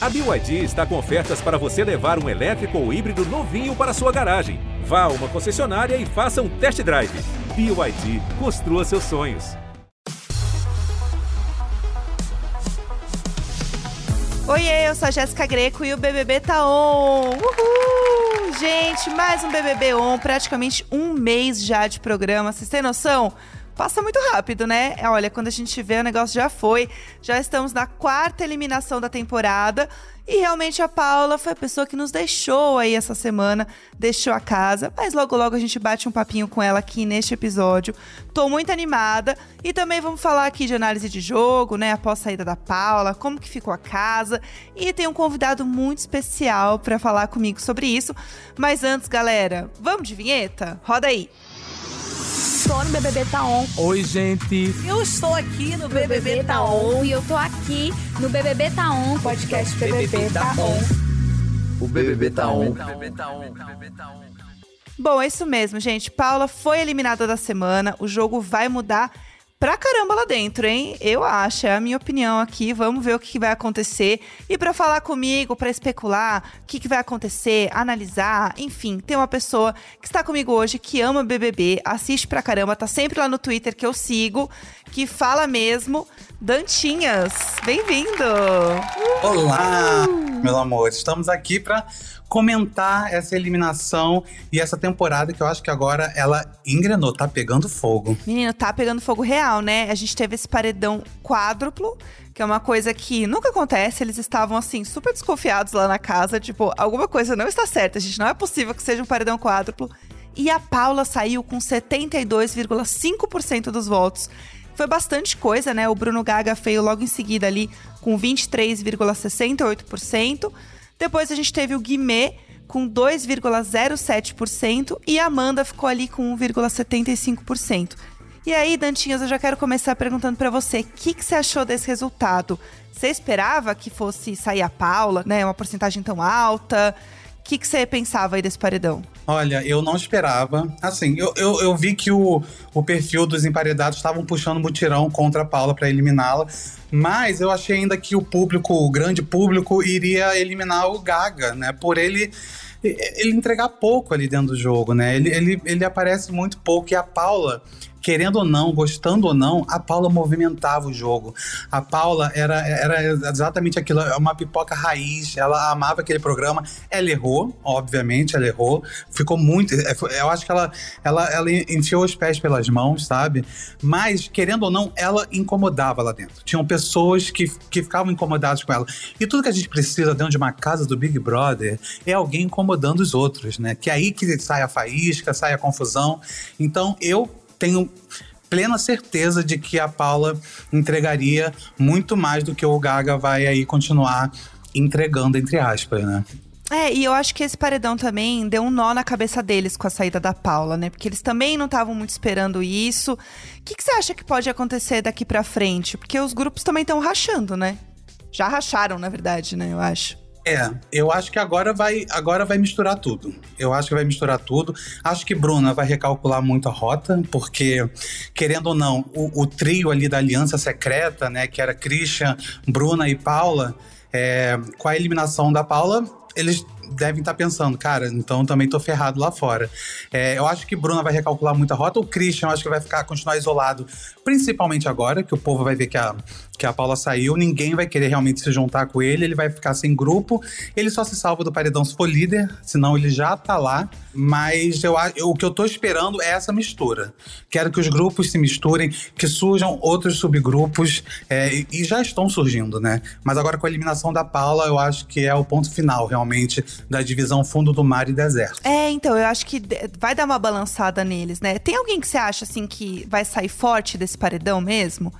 A BYD está com ofertas para você levar um elétrico ou híbrido novinho para sua garagem. Vá a uma concessionária e faça um test drive. BYD, construa seus sonhos. Oiê, eu sou a Jéssica Greco e o BBB tá on! Uhul! Gente, mais um BBB on, praticamente um mês já de programa, vocês têm noção? Passa muito rápido, né? Olha, quando a gente vê, o negócio já foi. Já estamos na quarta eliminação da temporada. E realmente a Paula foi a pessoa que nos deixou aí essa semana, deixou a casa. Mas logo, logo a gente bate um papinho com ela aqui neste episódio. Tô muito animada. E também vamos falar aqui de análise de jogo, né? Após a saída da Paula, como que ficou a casa. E tem um convidado muito especial para falar comigo sobre isso. Mas antes, galera, vamos de vinheta? Roda aí! Tô no BBB Tá On. Oi, gente. Eu estou aqui no BBB Tá On. E eu tô aqui no BBB Tá On. Podcast BBB Tá On. O BBB tá on. Bom, é isso mesmo, gente. Paula foi eliminada da semana. O jogo vai mudar pra caramba lá dentro, hein? Eu acho, é a minha opinião aqui. Vamos ver o que, que vai acontecer. E para falar comigo, para especular o que, que vai acontecer, analisar, enfim, tem uma pessoa que está comigo hoje que ama BBB, assiste pra caramba, tá sempre lá no Twitter que eu sigo, que fala mesmo. Dantinhas, bem-vindo! Olá, meu amor. Estamos aqui para comentar essa eliminação e essa temporada que eu acho que agora ela engrenou, tá pegando fogo. Menino, tá pegando fogo real, né? A gente teve esse paredão quádruplo, que é uma coisa que nunca acontece. Eles estavam, assim, super desconfiados lá na casa. Tipo, alguma coisa não está certa, gente. Não é possível que seja um paredão quádruplo. E a Paula saiu com 72,5% dos votos. Foi bastante coisa, né? O Bruno Gaga veio logo em seguida ali com 23,68%. Depois a gente teve o Guimê com 2,07% e a Amanda ficou ali com 1,75%. E aí, Dantinhas, eu já quero começar perguntando para você, o que, que você achou desse resultado? Você esperava que fosse sair a Paula, né? Uma porcentagem tão alta? Que, que você pensava aí desse paredão? Olha, eu não esperava. Assim, eu, eu, eu vi que o, o perfil dos emparedados estavam puxando mutirão contra a Paula para eliminá-la. Mas eu achei ainda que o público, o grande público, iria eliminar o Gaga, né? Por ele ele entregar pouco ali dentro do jogo, né? Ele, ele, ele aparece muito pouco. E a Paula, querendo ou não, gostando ou não, a Paula movimentava o jogo. A Paula era, era exatamente aquilo, é uma pipoca raiz, ela amava aquele programa. Ela errou, obviamente, ela errou. Ficou muito. Eu acho que ela, ela, ela enfiou os pés pelas mãos, sabe? Mas, querendo ou não, ela incomodava lá dentro. Tinham pessoas que, que ficavam incomodadas com ela. E tudo que a gente precisa dentro de uma casa do Big Brother é alguém incomodando os outros, né? Que é aí que sai a faísca, sai a confusão. Então, eu tenho plena certeza de que a Paula entregaria muito mais do que o Gaga vai aí continuar entregando, entre aspas, né? É, e eu acho que esse paredão também deu um nó na cabeça deles com a saída da Paula, né? Porque eles também não estavam muito esperando isso. O que, que você acha que pode acontecer daqui pra frente? Porque os grupos também estão rachando, né? Já racharam, na verdade, né? Eu acho. É, eu acho que agora vai, agora vai misturar tudo. Eu acho que vai misturar tudo. Acho que Bruna vai recalcular muito a rota, porque, querendo ou não, o, o trio ali da Aliança Secreta, né, que era Christian, Bruna e Paula, é, com a eliminação da Paula, eles devem estar pensando, cara, então também tô ferrado lá fora. É, eu acho que Bruna vai recalcular muito a rota. O Christian, eu acho que vai ficar continuar isolado, principalmente agora, que o povo vai ver que a, que a Paula saiu, ninguém vai querer realmente se juntar com ele, ele vai ficar sem grupo. Ele só se salva do paredão se for líder, senão ele já tá lá. Mas eu, eu, o que eu tô esperando é essa mistura. Quero que os grupos se misturem, que surjam outros subgrupos, é, e já estão surgindo, né? Mas agora com a eliminação da Paula, eu acho que é o ponto final, realmente, da divisão fundo do mar e deserto. É, então, eu acho que vai dar uma balançada neles, né? Tem alguém que você acha, assim, que vai sair forte desse paredão mesmo?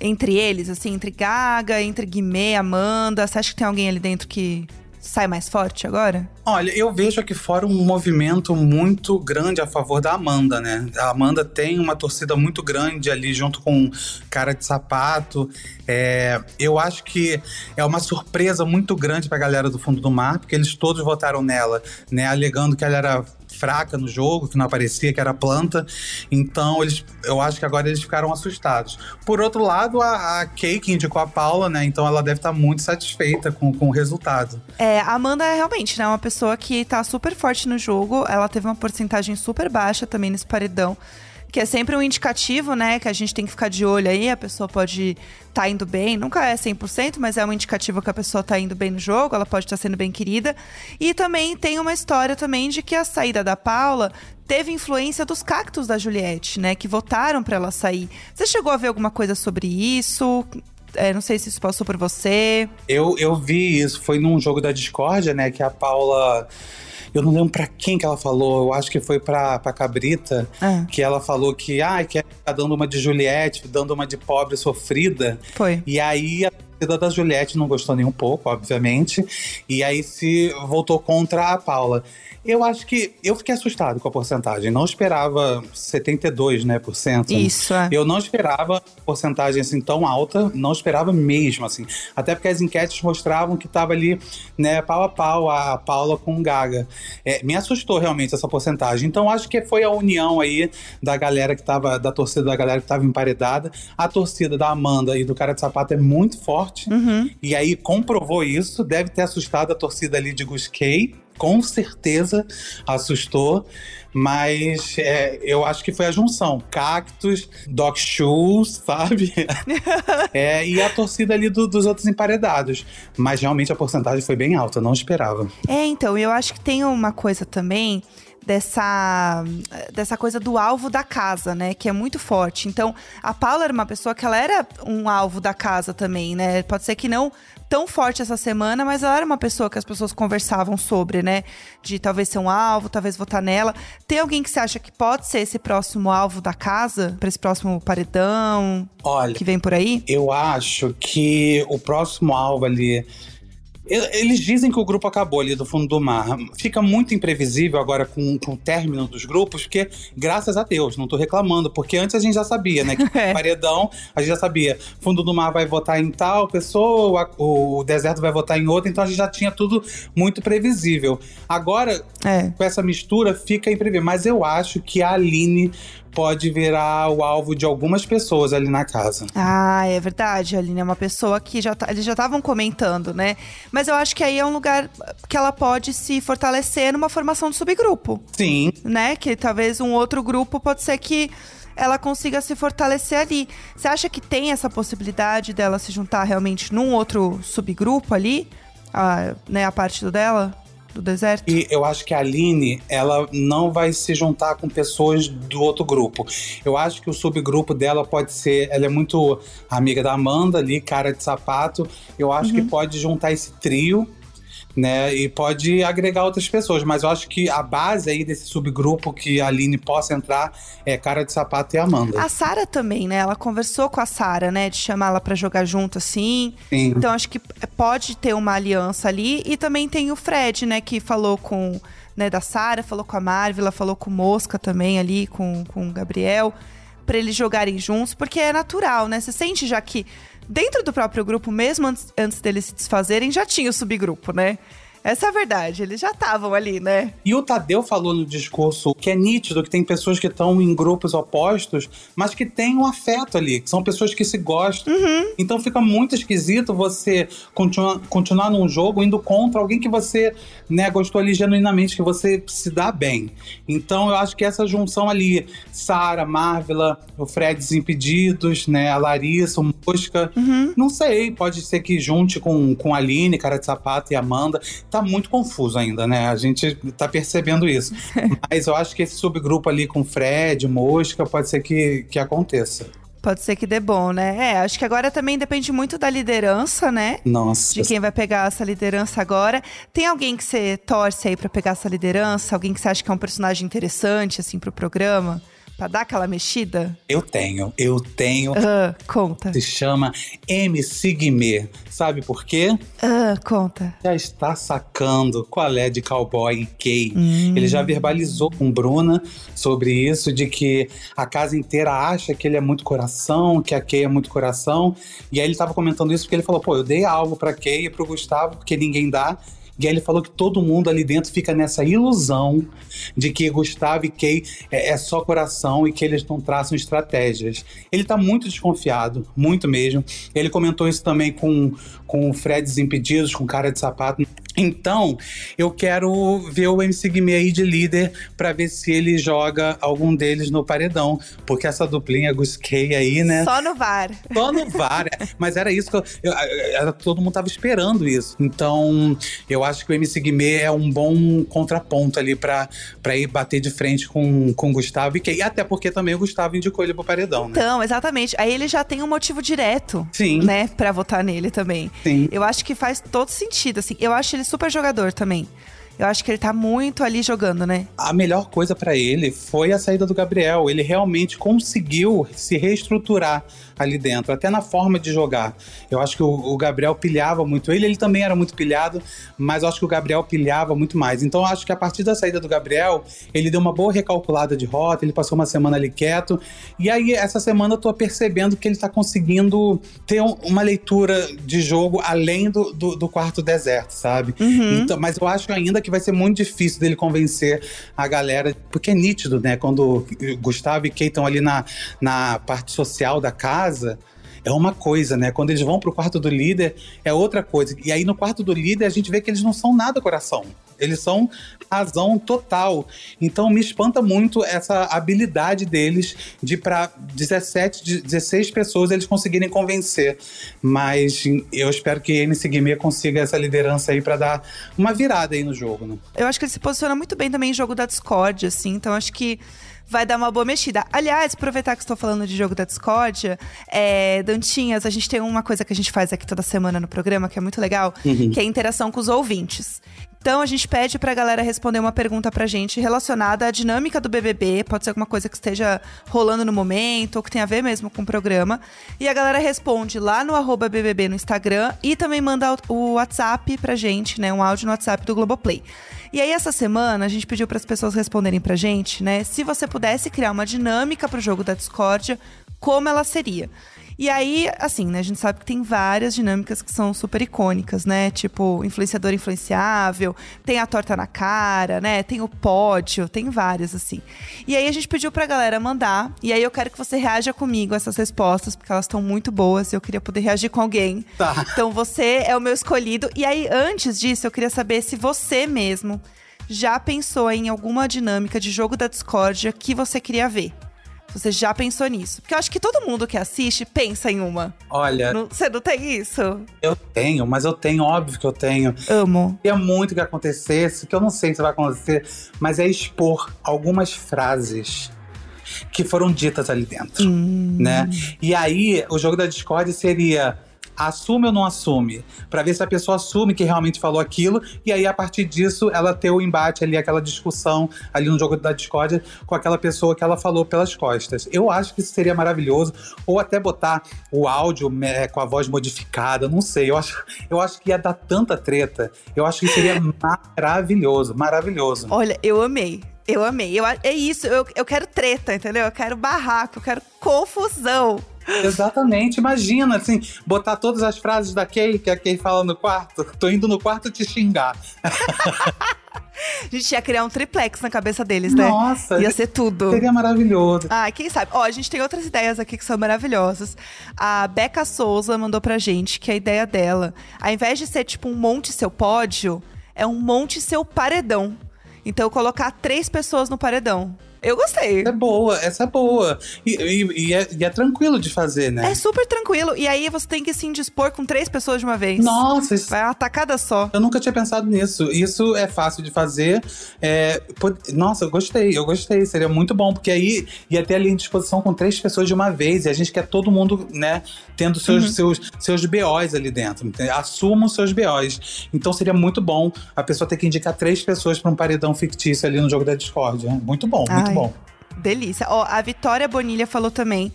Entre eles, assim, entre Gaga, entre Guimê, Amanda. Você acha que tem alguém ali dentro que sai mais forte agora? Olha, eu vejo aqui fora um movimento muito grande a favor da Amanda, né? A Amanda tem uma torcida muito grande ali junto com cara de sapato. É, eu acho que é uma surpresa muito grande pra galera do fundo do mar, porque eles todos votaram nela, né? Alegando que ela era fraca no jogo, que não aparecia, que era planta. Então, eles, eu acho que agora eles ficaram assustados. Por outro lado, a, a indicou a Paula, né? Então ela deve estar muito satisfeita com, com o resultado. É, a Amanda é realmente, né, uma pessoa que tá super forte no jogo. Ela teve uma porcentagem super baixa também nesse paredão. Que é sempre um indicativo, né? Que a gente tem que ficar de olho aí. A pessoa pode estar tá indo bem. Nunca é 100%, mas é um indicativo que a pessoa tá indo bem no jogo. Ela pode estar tá sendo bem querida. E também tem uma história também de que a saída da Paula teve influência dos cactos da Juliette, né? Que votaram para ela sair. Você chegou a ver alguma coisa sobre isso? É, não sei se isso passou por você. Eu, eu vi isso. Foi num jogo da Discordia, né? Que a Paula eu não lembro para quem que ela falou, eu acho que foi pra, pra Cabrita, Ah. que ela falou que, ah, que tá dando uma de Juliette, dando uma de pobre sofrida. Foi. E aí a torcida da Juliette não gostou nem um pouco, obviamente. E aí se voltou contra a Paula. Eu acho que eu fiquei assustado com a porcentagem. Não esperava 72, né, por cento. Isso, é. Eu não esperava porcentagem assim tão alta, não esperava mesmo assim. Até porque as enquetes mostravam que tava ali, né, pau a pau a Paula com o Gaga. É, me assustou realmente essa porcentagem. Então acho que foi a união aí da galera que tava da torcida da galera que tava emparedada. A torcida da Amanda e do cara de sapato é muito forte. Uhum. E aí comprovou isso, deve ter assustado a torcida ali de Gusquei, com certeza assustou, mas é, eu acho que foi a junção. Cactus, Doc Shoes, sabe? é, e a torcida ali do- dos outros emparedados. Mas realmente a porcentagem foi bem alta, não esperava. É, então, eu acho que tem uma coisa também dessa dessa coisa do alvo da casa, né, que é muito forte. Então, a Paula era uma pessoa que ela era um alvo da casa também, né? Pode ser que não tão forte essa semana, mas ela era uma pessoa que as pessoas conversavam sobre, né? De talvez ser um alvo, talvez votar nela. Tem alguém que você acha que pode ser esse próximo alvo da casa, para esse próximo paredão Olha, que vem por aí? eu acho que o próximo alvo ali. Eles dizem que o grupo acabou ali do fundo do mar. Fica muito imprevisível agora com, com o término dos grupos, porque, graças a Deus, não tô reclamando, porque antes a gente já sabia, né? Que É. paredão, a gente já sabia. Fundo do mar vai votar em tal pessoa, o, o deserto vai votar em outra, então a gente já tinha tudo muito previsível. Agora, É. com essa mistura, fica imprevisível. Mas eu acho que a Aline pode virar o alvo de algumas pessoas ali na casa. Ah, é verdade. A Aline é uma pessoa que já tá- eles já estavam comentando, né? Mas eu acho que aí é um lugar que ela pode se fortalecer numa formação de subgrupo, Sim, né? Que talvez um outro grupo pode ser que ela consiga se fortalecer ali. Você acha que tem essa possibilidade dela se juntar realmente num outro subgrupo ali? A, né, a parte dela? Do deserto? E eu acho que a Aline, ela não vai se juntar com pessoas do outro grupo. Eu acho que o subgrupo dela pode ser. Ela é muito amiga da Amanda ali, cara de sapato. Eu acho que pode juntar esse trio. Né, e pode agregar outras pessoas, mas eu acho que a base aí desse subgrupo que a Aline possa entrar é Cara de Sapato e Amanda. A Sara também, né? Ela conversou com a Sara, né? De chamar ela pra jogar junto, assim. Sim. Então acho que pode ter uma aliança ali. E também tem o Fred, né, que falou com, né, da Sara, falou com a Marvila, falou com o Mosca também ali, com, com o Gabriel, pra eles jogarem juntos, porque é natural, né? Você sente já que dentro do próprio grupo, mesmo antes, antes deles se desfazerem, já tinha o subgrupo, né? Essa é a verdade, eles já estavam ali, né? E o Tadeu falou no discurso que é nítido que tem pessoas que estão em grupos opostos, mas que têm um afeto ali, que são pessoas que se gostam. Então fica muito esquisito você continua, continuar num jogo indo contra alguém que você né, gostou ali genuinamente, que você se dá bem. Então eu acho que essa junção ali, Sara, Marvila, o Fred Desimpedidos, né, a Larissa, o Mosca, não sei, pode ser que junte com, com a Aline, Cara de Sapato e Amanda. Tá muito confuso ainda, né? A gente tá percebendo isso. Mas eu acho que esse subgrupo ali com Fred, Mosca, pode ser que, que aconteça. Pode ser que dê bom, né? É, acho que agora também depende muito da liderança, né? Nossa. de quem vai pegar essa liderança agora. Tem alguém que você torce aí pra pegar essa liderança? Alguém que você acha que é um personagem interessante, assim, pro programa? Pra dar aquela mexida? Eu tenho, eu tenho. Ah, conta. Se chama MC Guimê. Sabe por quê? Ah, conta. Já está sacando qual é de cowboy e Kay. Ele já verbalizou com Bruna sobre isso, de que a casa inteira acha que ele é muito coração, que a Kay é muito coração. E aí ele tava comentando isso porque ele falou: pô, eu dei alvo pra Kay e pro Gustavo, porque ninguém dá. E aí ele falou que todo mundo ali dentro fica nessa ilusão de que Gustavo e Kay é, é só coração e que eles não traçam estratégias. Ele tá muito desconfiado, muito mesmo. Ele comentou isso também com, com o Fred Desimpedidos, com cara de sapato. Então, eu quero ver o MC Guimê aí de líder para ver se ele joga algum deles no paredão. Porque essa duplinha Gusquei aí, né? Só no VAR. Só no VAR. é. Mas era isso que eu, eu- era- todo mundo tava esperando isso. Então, eu acho que o MC Guimê é um bom contraponto ali pra, pra ir bater de frente com, com o Gustavo e Kay. Até porque também o Gustavo indicou ele pro paredão, né? Então, exatamente. Aí ele já tem um motivo direto, Sim. né, pra votar nele também. Sim. Eu acho que faz todo sentido, assim. Eu acho ele super jogador também. Eu acho que ele tá muito ali jogando, né? A melhor coisa pra ele foi a saída do Gabriel. Ele realmente conseguiu se reestruturar ali dentro, até na forma de jogar. Eu acho que o, o Gabriel pilhava muito ele, ele também era muito pilhado, mas eu acho que o Gabriel pilhava muito mais. Então eu acho que a partir da saída do Gabriel, ele deu uma boa recalculada de rota, ele passou uma semana ali quieto. E aí, essa semana, eu tô percebendo que ele tá conseguindo ter um- uma leitura de jogo além do, do, do quarto deserto, sabe? Então, mas eu acho ainda que vai ser muito difícil dele convencer a galera, porque é nítido, né? Quando Gustavo e Kay estão ali na, na parte social da casa. É uma coisa, né? Quando eles vão pro quarto do líder, é outra coisa. E aí, no quarto do líder, a gente vê que eles não são nada coração. Eles são razão total. Então, me espanta muito essa habilidade deles de, para 17, de- 16 pessoas, eles conseguirem convencer. Mas eu espero que MC Guimê consiga essa liderança aí para dar uma virada aí no jogo, né? Eu acho que ele se posiciona muito bem também em jogo da Discord, assim. Então acho que vai dar uma boa mexida. Aliás, aproveitar que estou falando de jogo da Discord, é, Dantinhas, a gente tem uma coisa que a gente faz aqui toda semana no programa, que é muito legal, que é a interação com os ouvintes. Então a gente pede pra galera responder uma pergunta pra gente relacionada à dinâmica do BBB, pode ser alguma coisa que esteja rolando no momento, ou que tenha a ver mesmo com o programa. E a galera responde lá no arroba BBB no Instagram e também manda o WhatsApp pra gente, né? Um áudio no WhatsApp do Globoplay. E aí, essa semana, a gente pediu para as pessoas responderem pra gente, né? Se você pudesse criar uma dinâmica pro jogo da discórdia, como ela seria? E aí, assim, né? A gente sabe que tem várias dinâmicas que são super icônicas, né? Tipo, influenciador influenciável, tem a torta na cara, né? Tem o pódio, tem várias, assim. E aí, a gente pediu pra galera mandar. E aí, eu quero que você reaja comigo a essas respostas, porque elas estão muito boas. E eu queria poder reagir com alguém. Tá. Então você é o meu escolhido. E aí, antes disso, eu queria saber se você mesmo já pensou em alguma dinâmica de jogo da discórdia que você queria ver. Você já pensou nisso? Porque eu acho que todo mundo que assiste pensa em uma. Olha, Não- você não tem isso? eu tenho, mas eu tenho, óbvio que eu tenho. Amo. Queria muito que acontecesse, que eu não sei se vai acontecer, mas é expor algumas frases que foram ditas ali dentro, né? E aí, o jogo da Discord seria assume ou não assume, Pra ver se a pessoa assume que realmente falou aquilo e aí a partir disso ela ter o embate ali, aquela discussão ali no jogo da Discord com aquela pessoa que ela falou pelas costas. Eu acho que isso seria maravilhoso ou até botar o áudio né, com a voz modificada, não sei. Eu acho, eu acho que ia dar tanta treta. Eu acho que seria maravilhoso, maravilhoso. Olha, eu amei. Eu amei. Eu, é isso. Eu, eu quero treta, entendeu? Eu quero barraco, eu quero confusão. Exatamente, imagina, assim, botar todas as frases da Kay, que a Kay fala no quarto. Tô indo no quarto te xingar. A gente ia criar um triplex na cabeça deles, né? Nossa, Ia ser tudo. seria maravilhoso. Ah, quem sabe? Ó, a gente tem outras ideias aqui que são maravilhosas. A Beca Souza mandou pra gente que a ideia dela, ao invés de ser tipo um monte seu pódio, é um monte seu paredão. Então, colocar três pessoas no paredão. Eu gostei. Essa é boa, essa é boa. E, e- e é, e é tranquilo de fazer, né? É super tranquilo. E aí você tem que se indispor com três pessoas de uma vez. Nossa, isso- Vai uma tacada só. eu nunca tinha pensado nisso. Isso é fácil de fazer. É, nossa, eu gostei, eu gostei. Seria muito bom, porque aí ia ter ali em disposição com três pessoas de uma vez. E a gente quer todo mundo, né, tendo seus, Uhum. seus, seus BOs ali dentro. Assumam os seus BOs. Então seria muito bom a pessoa ter que indicar três pessoas para um paredão fictício ali no jogo da Discord. né? Muito bom, muito Ai, bom. Delícia. Ó, a Vitória Bonilha falou também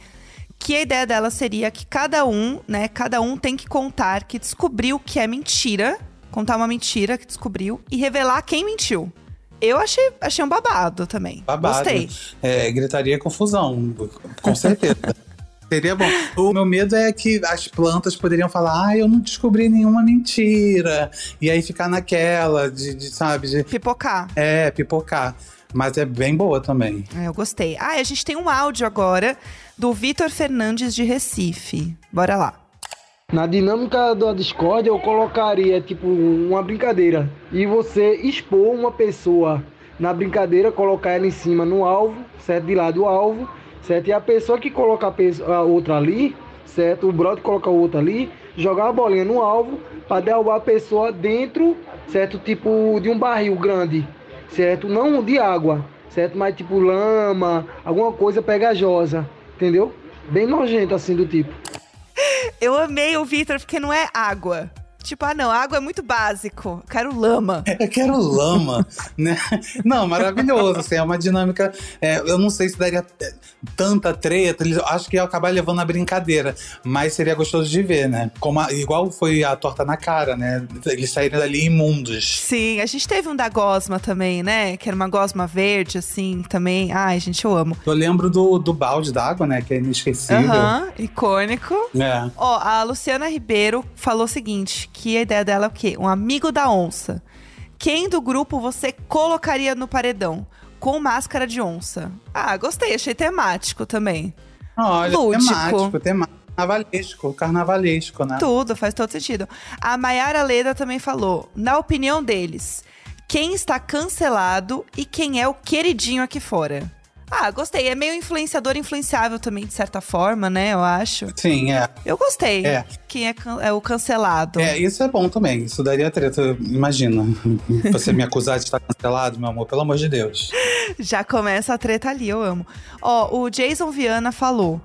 que a ideia dela seria que cada um, né, cada um tem que contar que descobriu que é mentira, contar uma mentira que descobriu e revelar quem mentiu. Eu achei, achei um babado também. Babado. Gostei. É, gritaria e confusão, com certeza. Seria bom. O meu medo é que as plantas poderiam falar, ah, eu não descobri nenhuma mentira. E aí ficar naquela, de, de, sabe, de, Pipocar. é, pipocar. Mas é bem boa também. É, eu gostei. Ah, a gente tem um áudio agora do Vitor Fernandes de Recife. Bora lá. Na dinâmica da Discord eu colocaria tipo uma brincadeira e você expor uma pessoa na brincadeira, colocar ela em cima no alvo, certo? De lado do alvo, certo? E a pessoa que coloca a, pessoa, a outra ali, certo? O brother coloca o outro ali, jogar a bolinha no alvo para derrubar a pessoa dentro, certo? Tipo de um barril grande, certo? Não de água, certo? Mas tipo lama, alguma coisa pegajosa, entendeu? Bem nojento assim do tipo. Eu amei o Vitor porque não é água. Tipo, ah não, água é muito básico. Quero lama. Eu quero lama, né? Não, maravilhoso, assim, é uma dinâmica. é, eu não sei se daria tanta treta, acho que ia acabar levando na brincadeira, mas seria gostoso de ver, né? Como a- igual foi a torta na cara, né? Eles saíram dali imundos. Sim, a gente teve um da gosma também, né? Que era uma gosma verde, assim, também. Ai, gente, eu amo. Eu lembro do, do balde d'água, né? Que é inesquecível. Aham, icônico. É. Ó, a Luciana Ribeiro falou o seguinte: que a ideia dela é o quê? Um amigo da onça. Quem do grupo você colocaria no paredão? Com máscara de onça. Ah, gostei, achei temático também. Olha, Lúdico. temático, temático. Carnavalesco, carnavalesco, né? Tudo, faz todo sentido. A Mayara Leda também falou: na opinião deles, quem está cancelado e quem é o queridinho aqui fora? Ah, gostei. É meio influenciador influenciável também, de certa forma, né? Eu acho. Sim, é. Eu gostei. É. Quem é, can- é o cancelado. É, isso é bom também. Isso daria treta. Imagina. Você me acusar de estar cancelado, meu amor, pelo amor de Deus. Já começa a treta ali, eu amo. Ó, o Jason Viana falou: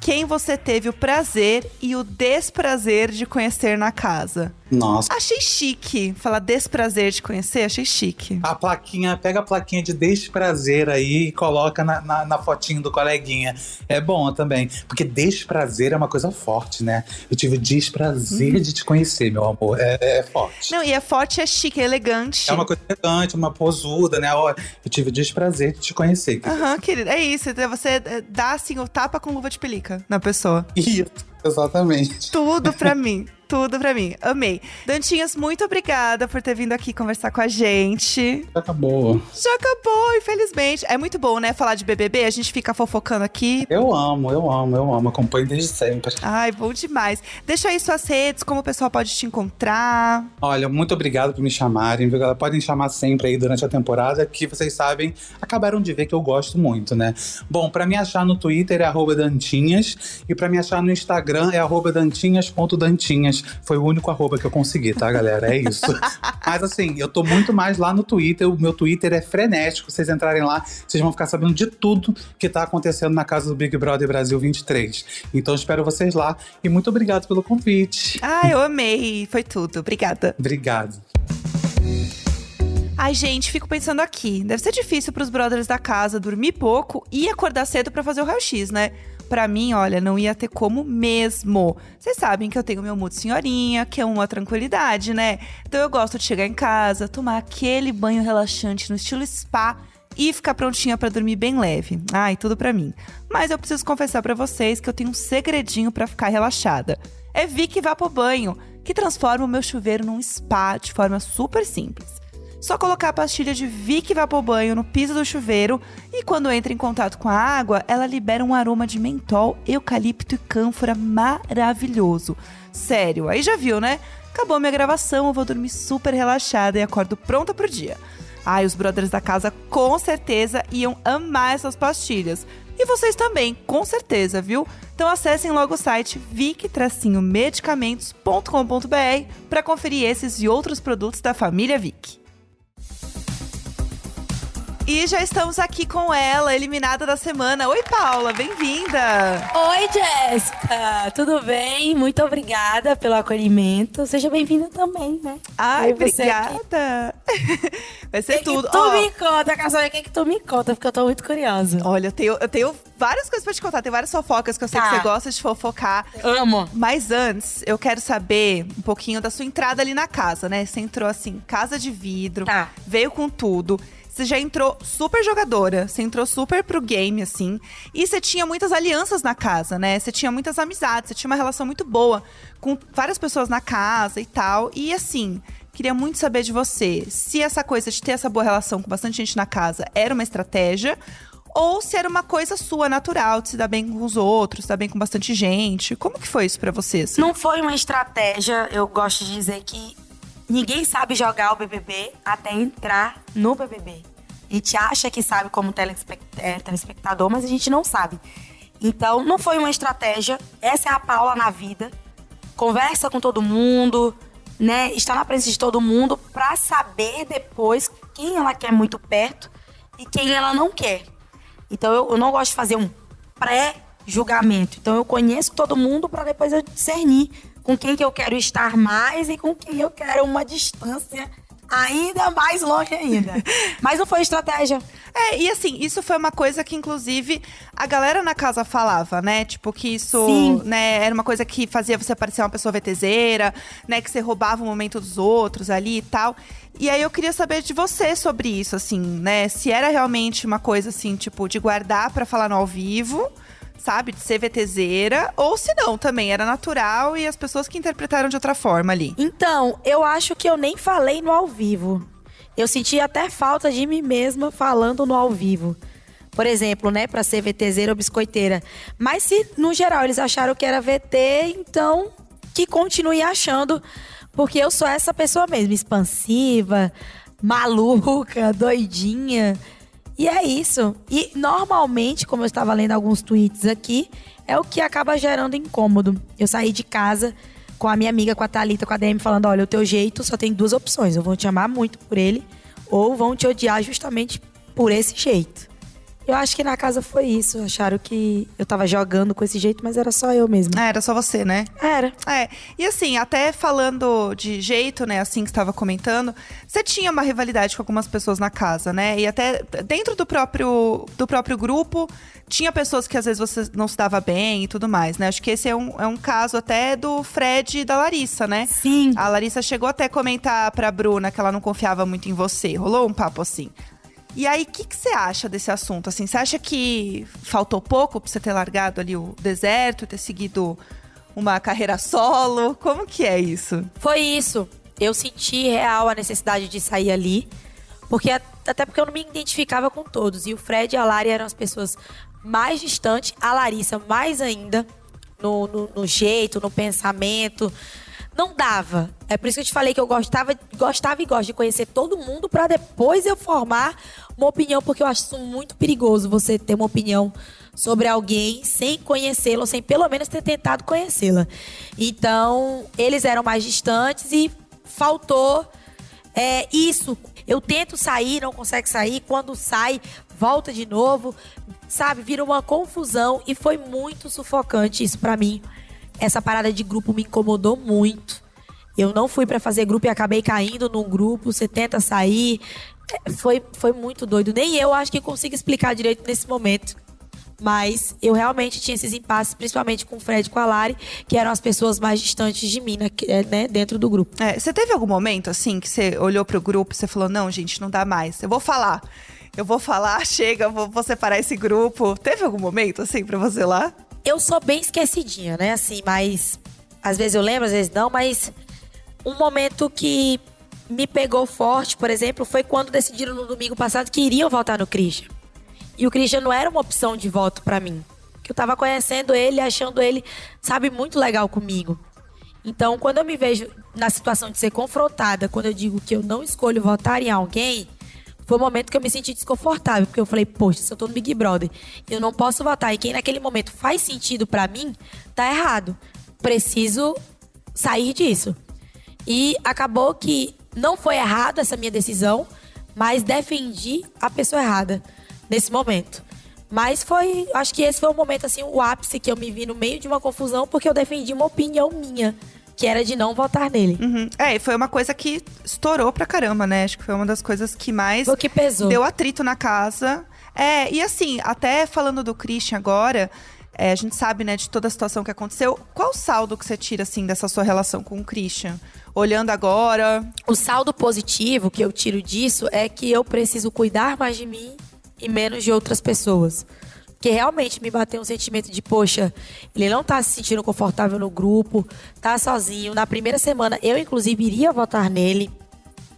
quem você teve o prazer e o desprazer de conhecer na casa? Nossa. Achei chique. Falar desprazer de conhecer, achei chique. A plaquinha, pega a plaquinha de desprazer aí e coloca na, na, na fotinho do coleguinha. É bom também. Porque desprazer é uma coisa forte, né? Eu tive o desprazer de te conhecer, meu amor. É, é forte. Não, e é forte, é chique, é elegante. É uma coisa elegante, uma posuda, né? Eu tive o desprazer de te conhecer. Aham, querida. É isso. Você é, dá assim o tapa com luva de pelica na pessoa. Isso, exatamente. Tudo pra mim. Tudo pra mim. Amei. Dantinhas, muito obrigada por ter vindo aqui conversar com a gente. Acabou. Já acabou, infelizmente. É muito bom, né? Falar de BBB, a gente fica fofocando aqui. Eu amo, eu amo, eu amo. Acompanho desde sempre. Ai, bom demais. Deixa aí suas redes, como o pessoal pode te encontrar. Olha, muito obrigado por me chamarem, viu? Podem chamar sempre aí durante a temporada, que vocês sabem, acabaram de ver que eu gosto muito, né? Bom, pra me achar no Twitter é arroba Dantinhas e pra me achar no Instagram é arroba Foi o único arroba que eu consegui, tá, galera? É isso. Mas assim, eu tô muito mais lá no Twitter, o meu Twitter é frenético. Vocês entrarem lá, vocês vão ficar sabendo de tudo que tá acontecendo na casa do Big Brother Brasil 23. Então espero vocês lá e muito obrigado pelo convite. Ai, eu amei. Foi tudo. Obrigada. Obrigado. Ai, gente, fico pensando aqui. Deve ser difícil pros brothers da casa dormir pouco e acordar cedo pra fazer o raio-x, né? Pra mim, olha, não ia ter como mesmo. Vocês sabem que eu tenho meu mood senhorinha, que é uma tranquilidade, né? Então eu gosto de chegar em casa, tomar aquele banho relaxante no estilo spa e ficar prontinha pra dormir bem leve. Ai, tudo pra mim. Mas eu preciso confessar pra vocês que eu tenho um segredinho pra ficar relaxada. É Vic Vapobanho, que transforma o meu chuveiro num spa de forma super simples. Só colocar a pastilha de Vic Vapobanho no piso do chuveiro e quando entra em contato com a água, ela libera um aroma de mentol, eucalipto e cânfora maravilhoso. Sério, aí já viu, né? Acabou minha gravação, eu vou dormir super relaxada e acordo pronta pro dia. Ai, os brothers da casa com certeza iam amar essas pastilhas. E vocês também, com certeza, viu? Então acessem logo o site vic-medicamentos.com.br para conferir esses e outros produtos da família Vic. E já estamos aqui com ela, eliminada da semana. Oi, Paula, bem-vinda! Oi, Jéssica! Tudo bem? Muito obrigada pelo acolhimento. Seja bem-vinda também, né? Ai, Oi, obrigada! Vai ser Que tudo. que tu Ó, me conta, saber o que, que tu me conta? Porque eu tô muito curiosa. Olha, eu tenho, eu tenho várias coisas pra te contar. Tem várias fofocas que eu sei Tá. que você gosta de fofocar. Amo. Mas antes, eu quero saber um pouquinho da sua entrada ali na casa, né? Você entrou assim, casa de vidro, Tá. veio com tudo. Você já entrou super jogadora, você entrou super pro game, assim. E você tinha muitas alianças na casa, né? Você tinha muitas amizades, você tinha uma relação muito boa com várias pessoas na casa e tal. E assim, queria muito saber de você se essa coisa de ter essa boa relação com bastante gente na casa era uma estratégia ou se era uma coisa sua natural de se dar bem com os outros, se dar bem com bastante gente. Como que foi isso pra você? assim? Não foi uma estratégia, eu gosto de dizer que ninguém sabe jogar o BBB até entrar no BBB. A gente acha que sabe como é, telespectador, mas a gente não sabe. Então, não foi uma estratégia. Essa é a Paula na vida. Conversa com todo mundo, né? Está na presença de todo mundo pra saber depois quem ela quer muito perto e quem ela não quer. Então, eu, eu não gosto de fazer um pré-julgamento. Então, eu conheço todo mundo pra depois eu discernir com quem que eu quero estar mais e com quem eu quero uma distância ainda mais longe ainda. Mas não foi estratégia. É, e assim, isso foi uma coisa que, inclusive, a galera na casa falava, né? Tipo, que isso, Sim. né, era uma coisa que fazia você parecer uma pessoa VTZera, né? Que você roubava o momento dos outros ali e tal. E aí eu queria saber de você sobre isso, assim, né? Se era realmente uma coisa, assim, tipo, de guardar pra falar no ao vivo, sabe? De ser VTZera, ou se não, também era natural e as pessoas que interpretaram de outra forma ali. Então, eu acho que eu nem falei no ao vivo. Eu senti até falta de mim mesma falando no ao vivo. Por exemplo, né, pra ser VTZera ou biscoiteira. Mas se, no geral, eles acharam que era VT, então que continue achando. Porque eu sou essa pessoa mesmo, expansiva, maluca, doidinha. E é isso. E normalmente, como eu estava lendo alguns tweets aqui, é o que acaba gerando incômodo. Eu saí de casa com a minha amiga, com a Thalita, com a DM, falando: olha, o teu jeito só tem duas opções. Ou vão te amar muito por ele, ou vão te odiar justamente por esse jeito. Eu acho que na casa foi isso. Acharam que eu tava jogando com esse jeito, mas era só eu mesma. Ah, era só você, né? Era. É, e assim, até falando de jeito, né, assim que estava comentando, você tinha uma rivalidade com algumas pessoas na casa, né? E até dentro do próprio, do próprio grupo, tinha pessoas que às vezes você não se dava bem e tudo mais, né? Acho que esse é um, é um caso até do Fred e da Larissa, né? Sim. A Larissa chegou até a comentar pra Bruna que ela não confiava muito em você. Rolou um papo assim. E aí, o que, que você acha desse assunto? Assim, você acha que faltou pouco pra você ter largado ali o deserto, ter seguido uma carreira solo? Como que é isso? Foi isso. Eu senti real a necessidade de sair ali. Porque até porque eu não me identificava com todos. E o Fred e a Lari eram as pessoas mais distantes. A Larissa mais ainda. No, no, no jeito, no pensamento. Não dava. É por isso que eu te falei que eu gostava, gostava e gosto de conhecer todo mundo pra depois eu formar uma opinião, porque eu acho muito perigoso você ter uma opinião sobre alguém sem conhecê-la, sem pelo menos ter tentado conhecê-la. Então, eles eram mais distantes e faltou é, isso. Eu tento sair, não consegue sair. Quando sai, volta de novo. Sabe, vira uma confusão e foi muito sufocante isso pra mim. Essa parada de grupo me incomodou muito. Eu não fui pra fazer grupo e acabei caindo num grupo. Você tenta sair. É, Foi, foi muito doido. Nem eu acho que consigo explicar direito nesse momento. Mas eu realmente tinha esses impasses, principalmente com o Fred e com a Lari, que eram as pessoas mais distantes de mim, né, é, né, dentro do grupo. É, você teve algum momento, assim, que você olhou pro grupo e você falou, não, gente, não dá mais. Eu vou falar. Eu vou falar, chega, vou, vou separar esse grupo. Teve algum momento, assim, pra você lá? Eu sou bem esquecidinha, né? Assim, mas às vezes eu lembro, às vezes não, mas um momento que me pegou forte, por exemplo, foi quando decidiram no domingo passado que iriam votar no Christian. E o Christian não era uma opção de voto pra mim. Que eu tava conhecendo ele, achando ele, sabe, muito legal comigo. Então, quando eu me vejo na situação de ser confrontada, quando eu digo que eu não escolho votar em alguém, foi o momento que eu me senti desconfortável, porque eu falei, poxa, se eu tô no Big Brother, eu não posso votar. E quem naquele momento faz sentido pra mim, tá errado. Preciso sair disso. E acabou que não foi errado essa minha decisão, mas defendi a pessoa errada nesse momento. Mas foi, acho que esse foi o momento assim, o ápice que eu me vi no meio de uma confusão porque eu defendi uma opinião minha, que era de não votar nele. Uhum. É, e foi uma coisa que estourou pra caramba, né? Acho que foi uma das coisas que mais Foi o que pesou. deu atrito na casa. É, e assim, até falando do Christian agora, é, a gente sabe, né, de toda a situação que aconteceu. Qual o saldo que você tira, assim, dessa sua relação com o Christian? olhando agora? O saldo positivo que eu tiro disso é que eu preciso cuidar mais de mim e menos de outras pessoas. Porque realmente me bateu um sentimento de, poxa, ele não tá se sentindo confortável no grupo, tá sozinho. Na primeira semana, eu inclusive iria votar nele,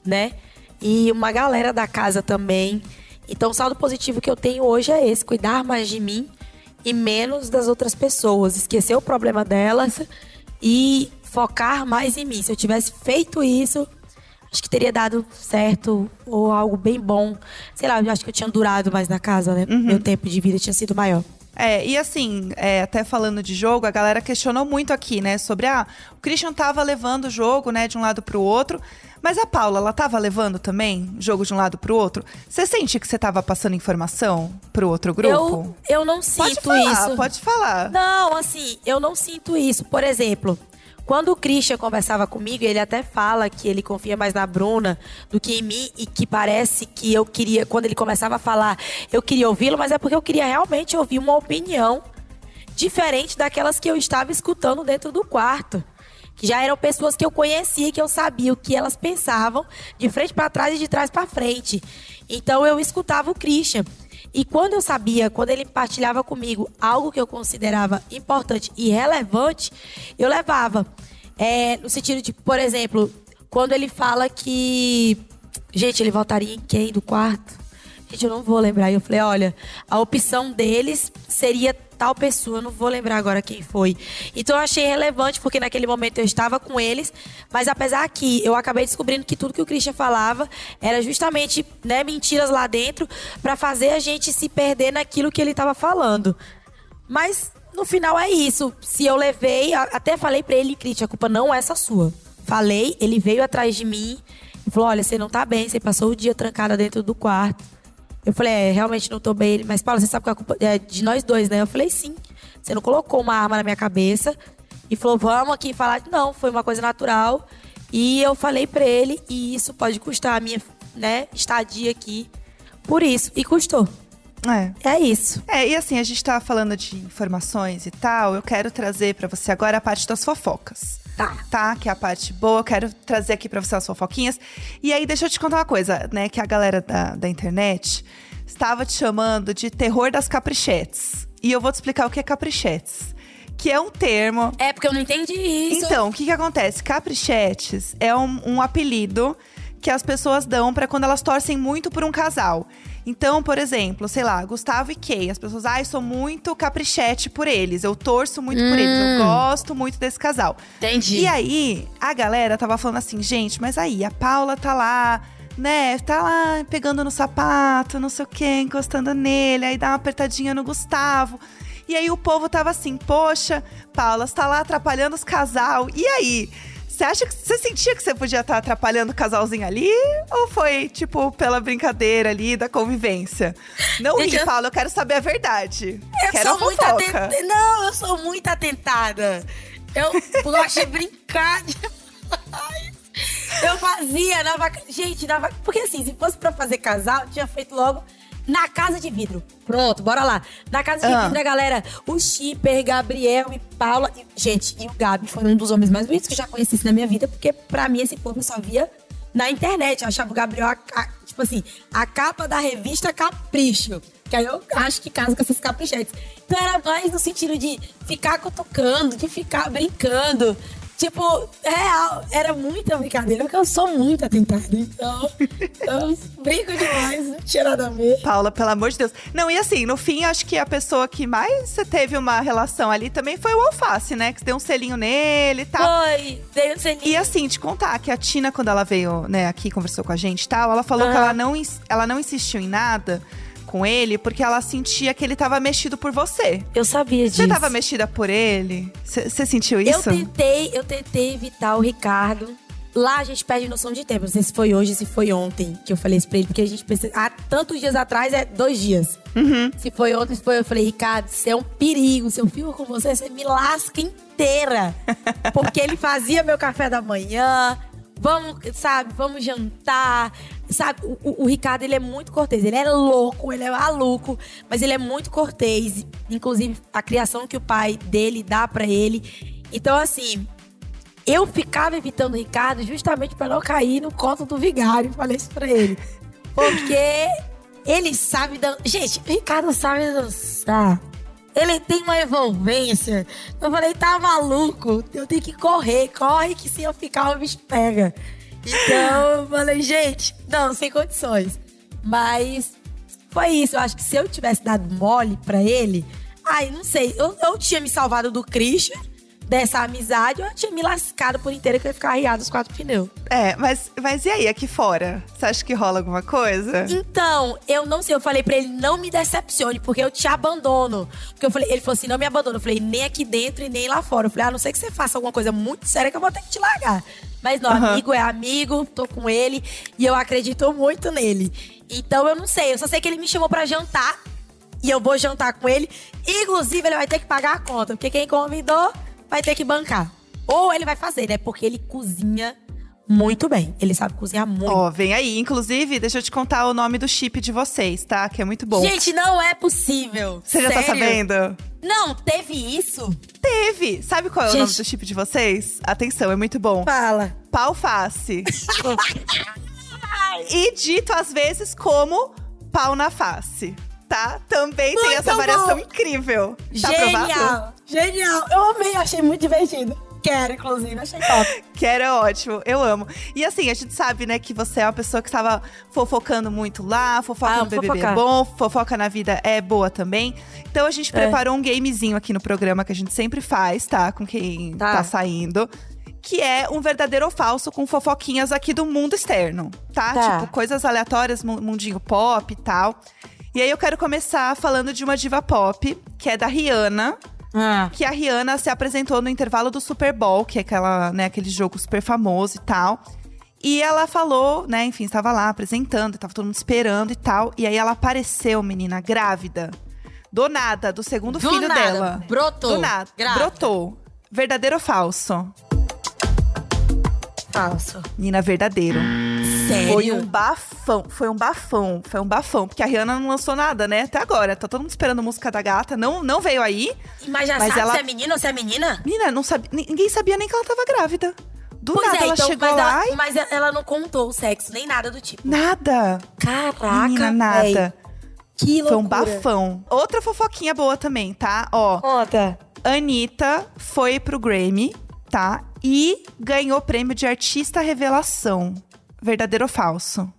né? E uma galera da casa também. Então, o saldo positivo que eu tenho hoje é esse: cuidar mais de mim e menos das outras pessoas. Esquecer o problema delas e focar mais em mim. Se eu tivesse feito isso, acho que teria dado certo ou algo bem bom. Sei lá, eu acho que eu tinha durado mais na casa, né? Meu tempo de vida tinha sido maior. É, e assim, é, até falando de jogo, a galera questionou muito aqui, né? Sobre, ah, o Christian tava levando o jogo, né, de um lado pro outro. Mas a Paula, ela tava levando também o jogo de um lado pro outro? Você sente que você tava passando informação pro outro grupo? Eu, eu não sinto pode falar, isso. pode falar. Não, assim, eu não sinto isso. Por exemplo, quando o Christian conversava comigo, ele até fala que ele confia mais na Bruna do que em mim e que parece que eu queria, quando ele começava a falar, eu queria ouvi-lo, mas é porque eu queria realmente ouvir uma opinião diferente daquelas que eu estava escutando dentro do quarto. Que já eram pessoas que eu conhecia, que eu sabia o que elas pensavam, de frente para trás e de trás para frente. Então eu escutava o Christian. E quando eu sabia, quando ele partilhava comigo algo que eu considerava importante e relevante, eu levava. É, no sentido de, por exemplo, quando ele fala que. Gente, ele votaria em quem do quarto? Gente, eu não vou lembrar. E eu falei, olha, a opção deles seria tal pessoa, não vou lembrar agora quem foi. Então eu achei relevante, porque naquele momento eu estava com eles, mas apesar que eu acabei descobrindo que tudo que o Christian falava era justamente né, mentiras lá dentro para fazer a gente se perder naquilo que ele estava falando. Mas no final é isso. Se eu levei, até falei pra ele, Christian, a culpa não é só sua. Falei, ele veio atrás de mim e falou: Olha, você não tá bem, você passou o dia trancada dentro do quarto. Eu falei: É, realmente não tô bem. Ele, Mas, Paulo, você sabe que a culpa é de nós dois, né? Eu falei: Sim. Você não colocou uma arma na minha cabeça e falou: Vamos aqui falar. Não, foi uma coisa natural. E eu falei pra ele, e isso pode custar a minha né, estadia aqui por isso. E custou. É. É isso. É, e assim, a gente tava falando de informações e tal. Eu quero trazer pra você agora a parte das fofocas. Tá. Tá, que é a parte boa. Quero trazer aqui pra você as fofoquinhas. E aí, deixa eu te contar uma coisa, né? Que a galera da, da internet estava te chamando de terror das caprichetes. E eu vou te explicar o que é caprichetes. Que é um termo É porque eu não entendi isso. então, o que que acontece? Caprichetes é um, um apelido que as pessoas dão pra quando elas torcem muito por um casal. Então, por exemplo, sei lá, Gustavo e Kay, as pessoas, ai, sou muito caprichete por eles, eu torço muito por eles, eu gosto muito desse casal. Entendi. E aí, a galera tava falando assim, gente, mas aí, a Paula tá lá, né, tá lá pegando no sapato, não sei o quê, encostando nele, aí dá uma apertadinha no Gustavo. E aí o povo tava assim, poxa, Paula, você tá lá atrapalhando os casal. E aí? Você acha que você sentia que você podia estar atrapalhando o casalzinho ali? Ou foi, tipo, pela brincadeira ali da convivência? Não ri, eu- Paula, eu quero saber a verdade. Eu quero sou muito atentada. Não, eu sou muito atentada. Eu gosto de brincar demais. Eu fazia na vaca. Gente, na vaca. Porque assim, se fosse pra fazer casal, eu tinha feito logo na casa de vidro. Pronto, bora lá. Na casa de Ah. vidro, a galera, o Shipper, Gabriel e Paula. E, gente, e o Gabi foi um dos homens mais bonitos que eu já conheci na minha vida, porque pra mim esse povo eu só via na internet. Eu achava o Gabriel, a- a- tipo assim, a capa da revista Capricho. Que aí eu acho que casa com essas caprichetes. Então era mais no sentido de ficar cutucando, de ficar brincando. Tipo, real, era muita brincadeira, porque eu sou muito atentada. Então, eu brinco demais, não tinha nada a ver. Paula, pelo amor de Deus. Não, e assim, no fim, acho que a pessoa que mais teve uma relação ali também foi o Alface, né? Que você deu um selinho nele e tal. Foi, veio o E assim, te contar que a Tina, quando ela veio, né, aqui conversou com a gente e tal, ela falou que ela não, ela não insistiu em nada com ele porque ela sentia que ele tava mexido por você. Eu sabia disso. Você tava mexida por ele? Você sentiu Eu isso? tentei, eu tentei evitar o Ricardo. Lá a gente perde noção de tempo. Não sei se foi hoje, se foi ontem que eu falei isso pra ele. Porque a gente pensa, há tantos dias atrás é dois dias. Uhum. Se foi ontem, se foi eu falei, Ricardo, você é um perigo. Se eu fico com você, você me lasca inteira. Porque ele fazia meu café da manhã. Vamos, sabe, vamos jantar. Sabe, o, o- Ricardo, ele é muito cortês. Ele é louco, ele é maluco, mas ele é muito cortês. Inclusive, a criação que o pai dele dá pra ele. Então, assim, Eu ficava evitando o Ricardo justamente pra não cair no conto do vigário. Falei isso pra ele. Porque ele sabe dançar. Gente, o Ricardo sabe dançar. Ele tem uma envolvência. Eu falei, tá maluco? Eu tenho que correr. Corre que se eu ficar, o bicho pega. Então, eu falei, gente, não, sem condições. Mas foi isso. Eu acho que se eu tivesse dado mole pra ele, ai, não sei. Eu, eu tinha me salvado do Christian, dessa amizade, eu tinha me lascado por inteiro que eu ia ficar arriado os quatro pneus. É, mas, mas e aí, aqui fora? Você acha que rola alguma coisa? Então, eu não sei, eu falei pra ele, não me decepcione, porque eu te abandono. Porque eu falei, ele falou assim, não me abandona. Eu falei, nem aqui dentro e nem lá fora. Eu falei, a não ser que você faça alguma coisa muito séria que eu vou ter que te largar. Mas não, Aham. amigo é amigo, tô com ele e eu acredito muito nele. Então eu não sei, eu só sei que ele me chamou pra jantar e eu vou jantar com ele. Inclusive, ele vai ter que pagar a conta, porque quem convidou vai ter que bancar. Ou ele vai fazer, né? Porque ele cozinha muito bem. Ele sabe cozinhar muito. Ó, vem aí. Inclusive, deixa eu te contar o nome do chip de vocês, tá? Que é muito bom. Gente, não é possível. Você já tá Sério? sabendo? Não, teve isso? Teve! Sabe qual é o nome do chip de vocês? Atenção, é muito bom. Fala. Pau face. e dito às vezes como pau na face. Tá? Também tem Muito essa variação bom. incrível. Tá aprovado? Genial. Genial. Eu amei, achei muito divertido. Quero, inclusive, achei top. Que era ótimo, eu amo. E assim, a gente sabe, né, que você é uma pessoa que estava fofocando muito lá, fofoca Ah, no BBB é fofocar. bom, fofoca na vida é boa também. Então a gente É. preparou um gamezinho aqui no programa que a gente sempre faz, tá? Com quem tá, Tá. saindo. Que é um verdadeiro ou falso com fofoquinhas aqui do mundo externo, tá? Tá. Tipo, coisas aleatórias, mu- mundinho pop e tal. E aí eu quero começar falando de uma diva pop, que é da Rihanna Ah. que a Rihanna se apresentou no intervalo do Super Bowl, que é aquela, né, aquele jogo super famoso e tal. E ela falou, né, enfim, estava lá apresentando, estava todo mundo esperando e tal. E aí ela apareceu, menina, grávida. Do nada, do segundo Do filho nada, dela. brotou, Do nada. grávida. Brotou. Verdadeiro ou falso? Falso. Menina, verdadeiro. Sério? Foi um bafão, foi um bafão, foi um bafão. Porque a Rihanna não lançou nada, né, até agora. Tá todo mundo esperando música da gata. Não, não veio aí. Mas já Mas sabe ela- se é menino ou se é menina? Menina, não sabia, ninguém sabia nem que ela tava grávida. Do pois nada é, ela então, chegou mas, lá ela, e mas ela não contou o sexo, nem nada do tipo. nada. Caraca, Menina, nada. véi. Que Foi um loucura. bafão. Outra fofoquinha boa também, tá? Ó, Conta. Anitta foi pro Grammy, tá? E ganhou o prêmio de artista revelação. Verdadeiro ou falso?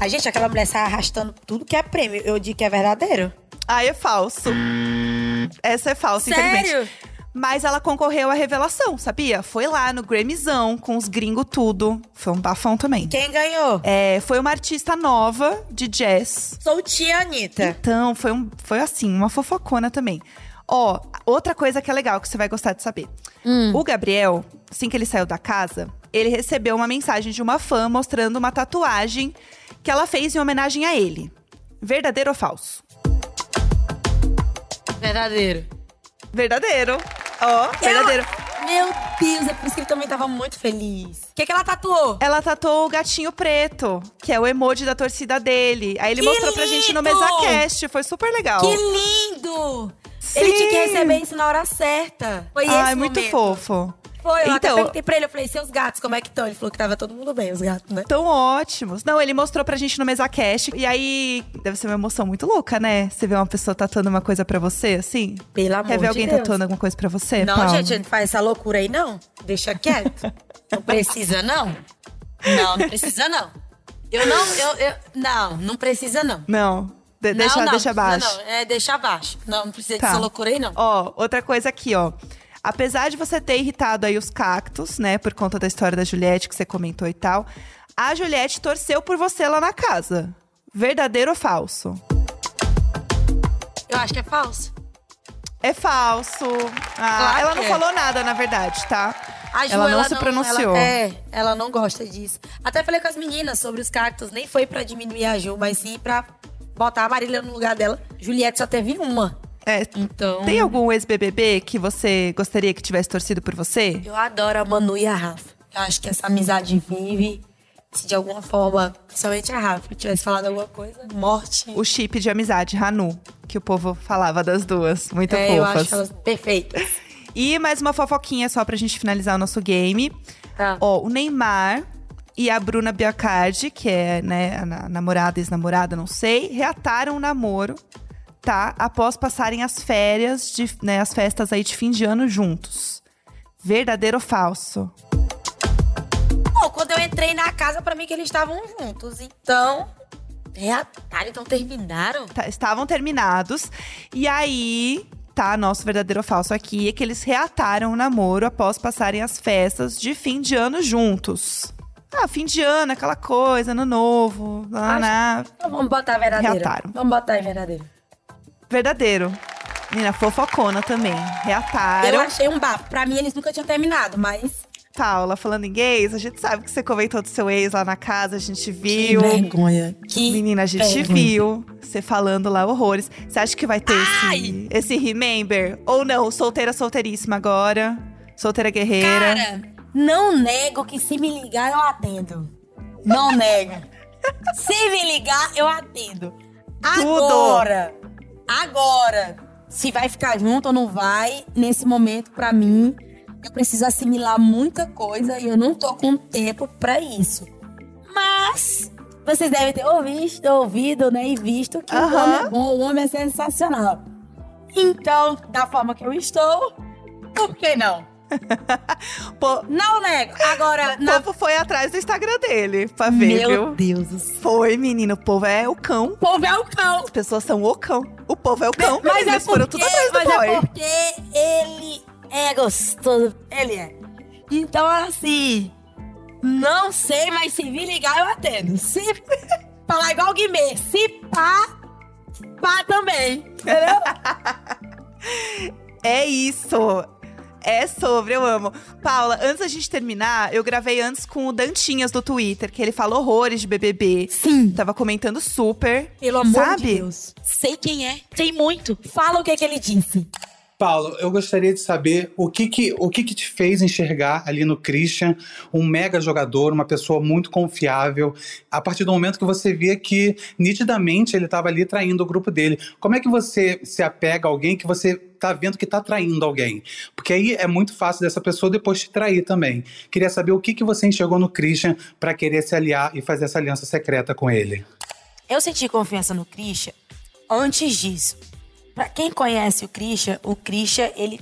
A gente, aquela mulher sai arrastando tudo que é prêmio. Eu digo que é verdadeiro. Ah, é falso. Essa é falsa, Sério? infelizmente. Mas ela concorreu à revelação, sabia? Foi lá no Grammyzão, com os gringos tudo. Foi um bafão também. Quem ganhou? É, foi uma artista nova de jazz. Sou tia Anitta. Então, foi, um, foi assim, uma fofocona também. Ó, outra coisa que é legal, que você vai gostar de saber. O Gabriel, assim que ele saiu da casa, ele recebeu uma mensagem de uma fã mostrando uma tatuagem que ela fez em homenagem a ele. Verdadeiro ou falso? Verdadeiro. Verdadeiro. Ó, verdadeiro. Meu Deus, é por isso que ele também tava muito feliz. O que, que ela tatuou? Ela tatuou o gatinho preto, que é o emoji da torcida dele. Aí ele Que mostrou pra gente no lindo! MesaCast, foi super legal. Que lindo! Sim. Ele tinha que receber isso na hora certa. Foi esse Ai, muito fofo. Foi, eu até Então- perguntei pra ele, eu falei, seus gatos, como é que estão? Ele falou que tava todo mundo bem, os gatos, né? Tão ótimos. Não, ele mostrou pra gente no MesaCast. E aí, deve ser uma emoção muito louca, né? Você vê uma pessoa tatuando uma coisa pra você, assim. Pelo amor Quer ver de alguém Deus. tatuando alguma coisa pra você, Não, gente, não faz essa loucura aí, não. Deixa quieto. não precisa, não. Não, não precisa, não. Eu não, eu, eu- não, não precisa, não. Não. De- Não, deixa não, deixa não abaixo. Não, é, deixa abaixo. Não, não precisa Tá. dessa loucura aí, não. Ó, outra coisa aqui, ó. Apesar de você ter irritado aí os cactos, né, por conta da história da Juliette que você comentou e tal, a Juliette torceu por você lá na casa. Verdadeiro ou falso? Eu acho que é falso. É falso. Ah, Claro ela não é. falou nada, na verdade, tá? A Ju, ela não se pronunciou. Ela, é, ela não gosta disso. Até falei com as meninas sobre os cactos. Nem foi pra diminuir a Ju, mas sim pra botar a Marília no lugar dela. Juliette só teve uma. É, Então. Tem algum ex-BBB que você gostaria que tivesse torcido por você? Eu adoro a Manu e a Rafa. Eu acho que essa amizade vive. Se de alguma forma, principalmente a Rafa, tivesse falado alguma coisa, morte. O chip de amizade, Hanu, que o povo falava das duas. Muito é, eu acho fofas. elas perfeitas. E mais uma fofoquinha só pra gente finalizar o nosso game. Tá. Ó, o Neymar e a Bruna Biacardi, que é, né, a na- namorada, ex-namorada, não sei, reataram o namoro, tá? Após passarem as férias, de, né, as festas aí de fim de ano juntos. Verdadeiro ou falso? Bom, quando eu entrei na casa, pra mim que eles estavam juntos. Então. Reataram, então terminaram? Tá, estavam terminados. E aí, tá, nosso verdadeiro ou falso aqui é que eles reataram o namoro após passarem as festas de fim de ano juntos. Ah, fim de ano, aquela coisa, ano novo, lá, lá. Então vamos botar verdadeiro. Reataram. Vamos botar em verdadeiro. Verdadeiro. Menina, fofocona também. Reataram. Eu achei um bafo. Pra mim, eles nunca tinham terminado, mas. Paula, falando em gays, a gente sabe que você comentou do seu ex lá na casa, a gente viu. Que vergonha. Que Menina, a gente vergonha. viu você falando lá horrores. Você acha que vai ter esse, esse remember? Ou não? Solteira, solteiríssima agora. Solteira guerreira. Cara, não nego que se me ligar, eu atendo. Não nego. se me ligar, eu atendo. Agora. Agora. Se vai ficar junto ou não vai, nesse momento, pra mim, eu preciso assimilar muita coisa e eu não tô com tempo pra isso. Mas vocês devem ter ouvido, ouvido né, e visto que o homem é bom, o homem é sensacional. Então, da forma que eu estou, por que não? Pô, Não nego. Agora, o na... povo foi atrás do Instagram dele pra ver, Meu viu? Deus do céu. Foi, menino. O povo é o cão. O povo é o cão. As pessoas são o cão. O povo é o cão. Mas menina, é eles foram porque, tudo atrás do mas boy. é porque ele é gostoso. Ele é. Então, assim, não sei, mas se vir ligar, eu atendo. Se falar igual o Guimê, se pá, pá também. Entendeu? É isso. É sobre, eu amo. Paula, antes da gente terminar, eu gravei antes com o Dantinhas do Twitter, que ele fala horrores de BBB. Sim. Tava comentando super. Pelo amor Sabe? de Deus. Sei quem é. Tem muito. Fala o que, que ele disse. Paulo, eu gostaria de saber o que que, o que que te fez enxergar ali no Christian um mega jogador, uma pessoa muito confiável, a partir do momento que você via que nitidamente ele estava ali traindo o grupo dele. Como é que você se apega a alguém que você tá vendo que tá traindo alguém? Porque aí é muito fácil dessa pessoa depois te trair também. Queria saber o que que você enxergou no Christian para querer se aliar e fazer essa aliança secreta com ele. Eu senti confiança no Christian antes disso. Pra quem conhece o Christian, o Christian, ele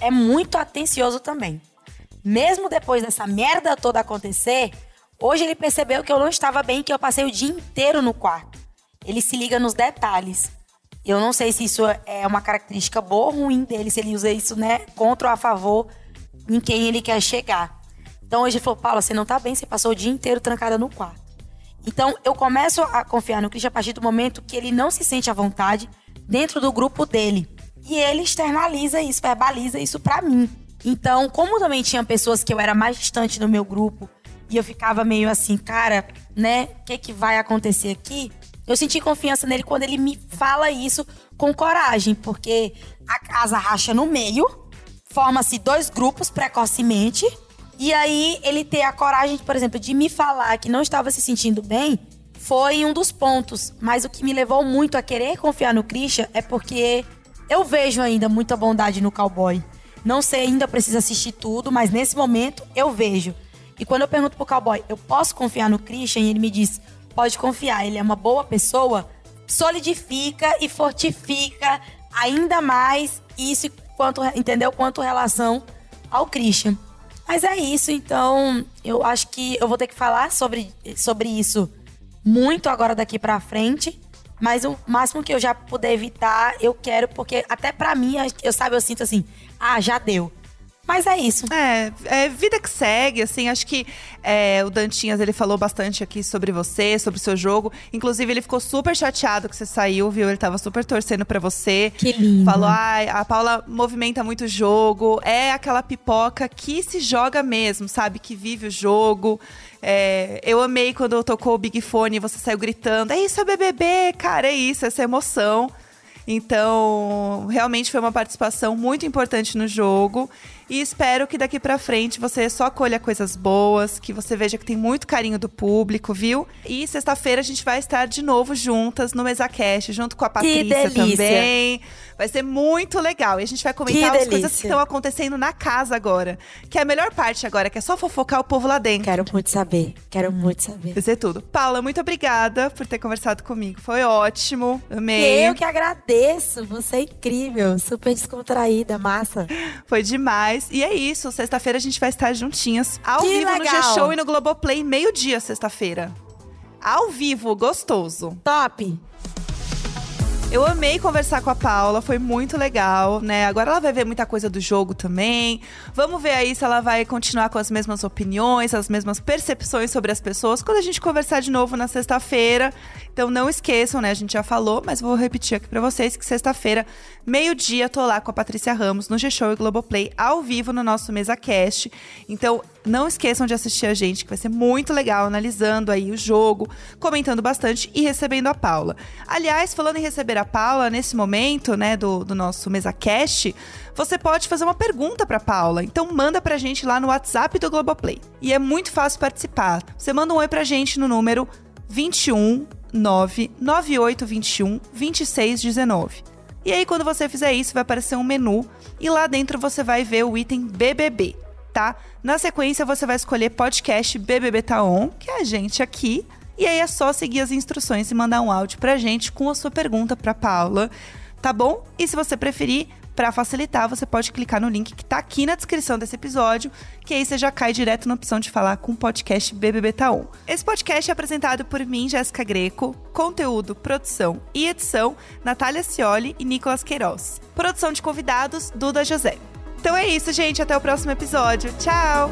é muito atencioso também. Mesmo depois dessa merda toda acontecer, hoje ele percebeu que eu não estava bem, que eu passei o dia inteiro no quarto. Ele se liga nos detalhes. Eu não sei se isso é uma característica boa ou ruim dele, se ele usa isso, né, contra ou a favor em quem ele quer chegar. Então hoje ele falou, Paula, você não tá bem, você passou o dia inteiro trancada no quarto. Então, eu começo a confiar no Christian a partir do momento que ele não se sente à vontade dentro do grupo dele. E ele externaliza isso, verbaliza isso pra mim. Então, como também tinha pessoas que eu era mais distante do meu grupo e eu ficava meio assim, cara, né, o que que vai acontecer aqui? Eu senti confiança nele quando ele me fala isso com coragem, porque a casa racha no meio, forma-se dois grupos precocemente, e aí ele ter a coragem, por exemplo, de me falar que não estava se sentindo bem, foi um dos pontos. Mas o que me levou muito a querer confiar no Christian é porque eu vejo ainda muita bondade no cowboy. Não sei, ainda preciso assistir tudo, mas nesse momento eu vejo. E quando eu pergunto pro cowboy, eu posso confiar no Christian? E ele me diz, pode confiar, ele é uma boa pessoa, solidifica e fortifica ainda mais isso quanto, entendeu? Quanto relação ao Christian. Mas é isso, então eu acho que eu vou ter que falar sobre, sobre isso muito agora daqui pra frente. Mas o máximo que eu já puder evitar, eu quero, porque até pra mim, eu sabe, eu sinto assim, ah, já deu. Mas é isso. É, é vida que segue, assim, acho que é, o Dantinhas, ele falou bastante aqui sobre você, sobre o seu jogo. Inclusive, ele ficou super chateado que você saiu, viu? Ele tava super torcendo pra você. Que lindo. Falou, ai, a Paula movimenta muito o jogo. É aquela pipoca que se joga mesmo, sabe? Que vive o jogo. É, eu amei quando tocou o Big Fone e você saiu gritando. É isso, é BBB, cara, é isso, essa emoção. Então, realmente foi uma participação muito importante no jogo. E espero que daqui pra frente você só colha coisas boas, que você veja que tem muito carinho do público, viu? E sexta-feira a gente vai estar de novo juntas no MesaCast, junto com a Patrícia também. Vai ser muito legal. E a gente vai comentar as coisas que estão acontecendo na casa agora. Que é a melhor parte agora, que é só fofocar o povo lá dentro. Quero muito saber. Quero muito saber. Vai ser tudo. Paula, muito obrigada por ter conversado comigo. Foi ótimo. Amei. Eu que agradeço. Você é incrível. Super descontraída, massa. Foi demais. E é isso. Sexta-feira a gente vai estar juntinhas. Ao Que vivo no legal. G-Show e no Globoplay, meio-dia, sexta-feira. Ao vivo, gostoso. Top. Eu amei conversar com a Paula, foi muito legal, né? Agora ela vai ver muita coisa do jogo também. Vamos ver aí se ela vai continuar com as mesmas opiniões, as mesmas percepções sobre as pessoas quando a gente conversar de novo na sexta-feira. Então não esqueçam, né? A gente já falou, mas vou repetir aqui pra vocês que sexta-feira, meio-dia, tô lá com a Patrícia Ramos no G-Show e Globoplay ao vivo no nosso MesaCast. Então não esqueçam de assistir a gente, que vai ser muito legal, analisando aí o jogo, comentando bastante e recebendo a Paula. Aliás, falando em receber a Paula, nesse momento, né, do, do nosso MesaCast, você pode fazer uma pergunta pra Paula. Então manda pra gente lá no WhatsApp do Globoplay. E é muito fácil participar. Você manda um oi pra gente no número 21 99821 2619. E aí, quando você fizer isso, vai aparecer um menu e lá dentro você vai ver o item BBB, tá? Na sequência, você vai escolher podcast BBB Tá On, que é a gente aqui. E aí é só seguir as instruções e mandar um áudio pra gente com a sua pergunta pra Paula, tá bom? E se você preferir, pra facilitar, você pode clicar no link que tá aqui na descrição desse episódio, que aí você já cai direto na opção de falar com o podcast BBB Tá On. Esse podcast é apresentado por mim, Jéssica Greco, conteúdo, produção e edição, Natália Cioli e Nicolas Queiroz. Produção de convidados, Duda José. Então é isso, gente. Até o próximo episódio. Tchau!